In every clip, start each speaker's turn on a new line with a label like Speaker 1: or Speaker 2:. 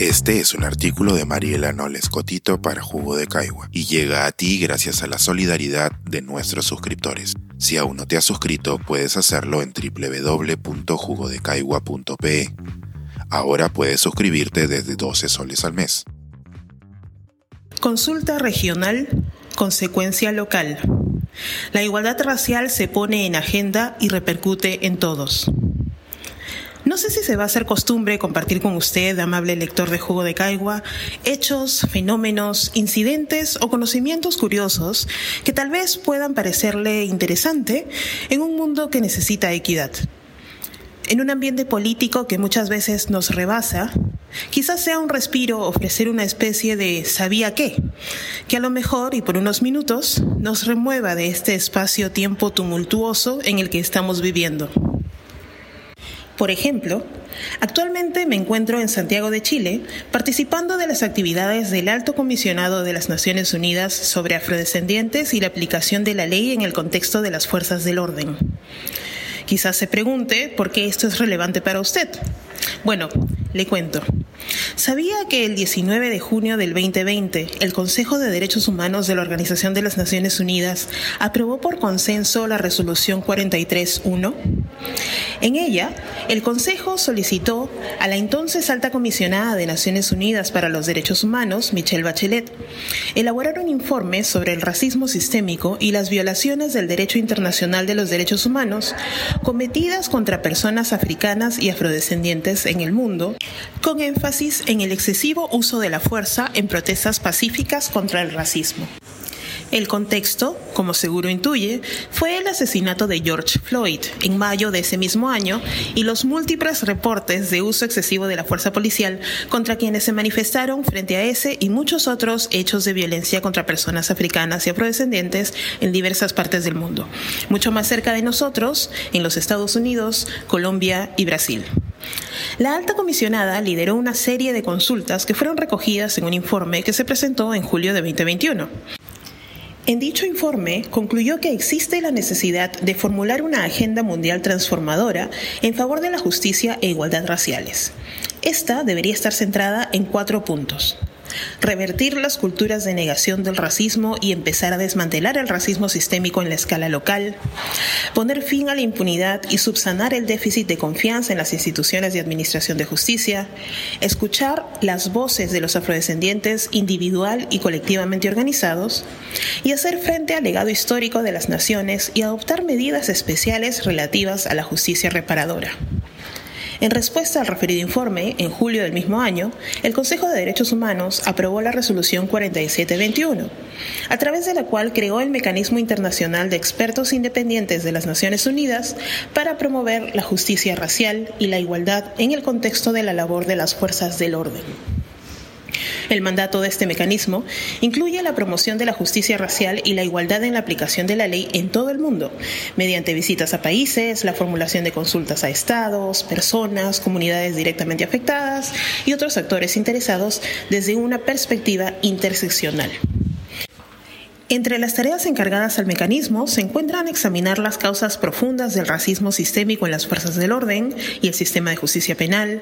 Speaker 1: Este es un artículo de Mariela Noles Cotito para Jugo de Caigua y llega a ti gracias a la solidaridad de nuestros suscriptores. Si aún no te has suscrito, puedes hacerlo en www.jugodecaigua.pe. Ahora puedes suscribirte desde 12 soles al mes.
Speaker 2: Consulta regional, consecuencia local. La igualdad racial se pone en agenda y repercute en todos. No sé si se va a hacer costumbre compartir con usted, amable lector de Jugo de Caigua, hechos, fenómenos, incidentes o conocimientos curiosos que tal vez puedan parecerle interesante en un mundo que necesita equidad. En un ambiente político que muchas veces nos rebasa, quizás sea un respiro ofrecer una especie de sabía qué, que a lo mejor y por unos minutos nos remueva de este espacio-tiempo tumultuoso en el que estamos viviendo. Por ejemplo, actualmente me encuentro en Santiago de Chile participando de las actividades del Alto Comisionado de las Naciones Unidas sobre afrodescendientes y la aplicación de la ley en el contexto de las fuerzas del orden. Quizás se pregunte por qué esto es relevante para usted. Bueno, le cuento. ¿Sabía que el 19 de junio del 2020 el Consejo de Derechos Humanos de la Organización de las Naciones Unidas aprobó por consenso la resolución 43.1? En ella, el Consejo solicitó a la entonces alta comisionada de Naciones Unidas para los Derechos Humanos, Michelle Bachelet, elaborar un informe sobre el racismo sistémico y las violaciones del derecho internacional de los derechos humanos cometidas contra personas africanas y afrodescendientes en el mundo, con énfasis en el excesivo uso de la fuerza en protestas pacíficas contra el racismo. El contexto, como seguro intuye, fue el asesinato de George Floyd en mayo de ese mismo año y los múltiples reportes de uso excesivo de la fuerza policial contra quienes se manifestaron frente a ese y muchos otros hechos de violencia contra personas africanas y afrodescendientes en diversas partes del mundo, mucho más cerca de nosotros, en los Estados Unidos, Colombia y Brasil. La alta comisionada lideró una serie de consultas que fueron recogidas en un informe que se presentó en julio de 2021. En dicho informe concluyó que existe la necesidad de formular una agenda mundial transformadora en favor de la justicia e igualdad raciales. Esta debería estar centrada en cuatro puntos revertir las culturas de negación del racismo y empezar a desmantelar el racismo sistémico en la escala local, poner fin a la impunidad y subsanar el déficit de confianza en las instituciones de administración de justicia, escuchar las voces de los afrodescendientes individual y colectivamente organizados y hacer frente al legado histórico de las naciones y adoptar medidas especiales relativas a la justicia reparadora. En respuesta al referido informe, en julio del mismo año, el Consejo de Derechos Humanos aprobó la resolución 4721, a través de la cual creó el Mecanismo Internacional de Expertos Independientes de las Naciones Unidas para promover la justicia racial y la igualdad en el contexto de la labor de las fuerzas del orden. El mandato de este mecanismo incluye la promoción de la justicia racial y la igualdad en la aplicación de la ley en todo el mundo, mediante visitas a países, la formulación de consultas a estados, personas, comunidades directamente afectadas y otros actores interesados desde una perspectiva interseccional. Entre las tareas encargadas al mecanismo se encuentran examinar las causas profundas del racismo sistémico en las fuerzas del orden y el sistema de justicia penal,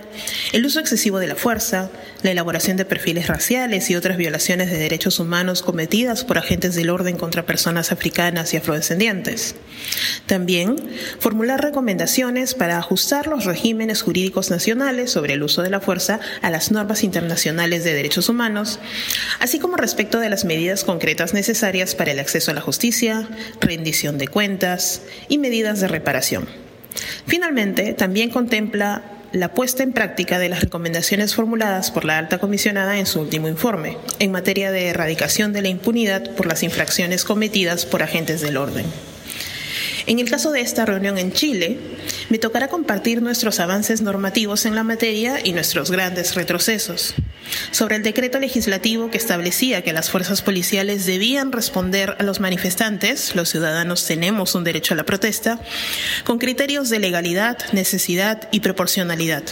Speaker 2: el uso excesivo de la fuerza, la elaboración de perfiles raciales y otras violaciones de derechos humanos cometidas por agentes del orden contra personas africanas y afrodescendientes. También formular recomendaciones para ajustar los regímenes jurídicos nacionales sobre el uso de la fuerza a las normas internacionales de derechos humanos, así como respecto de las medidas concretas para el acceso a la justicia, rendición de cuentas y medidas de reparación. Finalmente, también contempla la puesta en práctica de las recomendaciones formuladas por la alta comisionada en su último informe, en materia de erradicación de la impunidad por las infracciones cometidas por agentes del orden. En el caso de esta reunión en Chile, me tocará compartir nuestros avances normativos en la materia y nuestros grandes retrocesos. Sobre el decreto legislativo que establecía que las fuerzas policiales debían responder a los manifestantes, los ciudadanos tenemos un derecho a la protesta, con criterios de legalidad, necesidad y proporcionalidad.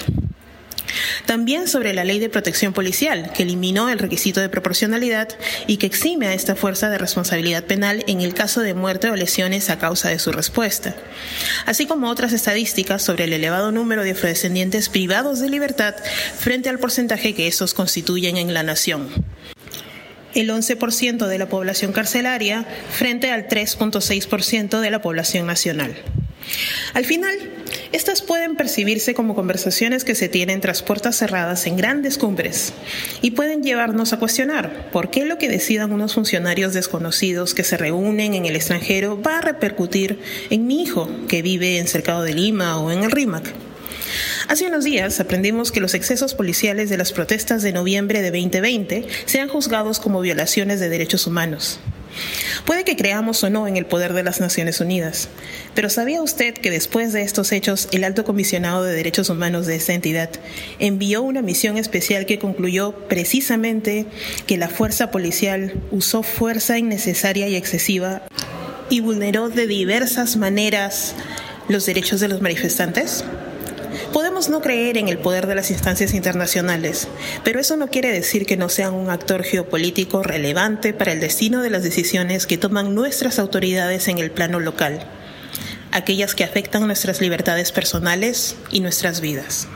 Speaker 2: También sobre la ley de protección policial, que eliminó el requisito de proporcionalidad y que exime a esta fuerza de responsabilidad penal en el caso de muerte o lesiones a causa de su respuesta. Así como otras estadísticas sobre el elevado número de afrodescendientes privados de libertad frente al porcentaje que estos constituyen en la nación el 11% de la población carcelaria frente al 3.6% de la población nacional. Al final, estas pueden percibirse como conversaciones que se tienen tras puertas cerradas en grandes cumbres y pueden llevarnos a cuestionar por qué lo que decidan unos funcionarios desconocidos que se reúnen en el extranjero va a repercutir en mi hijo que vive en Cercado de Lima o en el RIMAC. Hace unos días aprendimos que los excesos policiales de las protestas de noviembre de 2020 sean juzgados como violaciones de derechos humanos. Puede que creamos o no en el poder de las Naciones Unidas, pero ¿sabía usted que después de estos hechos el alto comisionado de derechos humanos de esta entidad envió una misión especial que concluyó precisamente que la fuerza policial usó fuerza innecesaria y excesiva y vulneró de diversas maneras los derechos de los manifestantes? No creer en el poder de las instancias internacionales, pero eso no quiere decir que no sean un actor geopolítico relevante para el destino de las decisiones que toman nuestras autoridades en el plano local, aquellas que afectan nuestras libertades personales y nuestras vidas.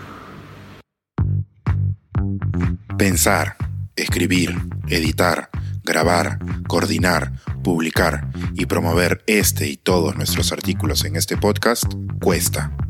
Speaker 1: Pensar, escribir, editar, grabar, coordinar, publicar y promover este y todos nuestros artículos en este podcast cuesta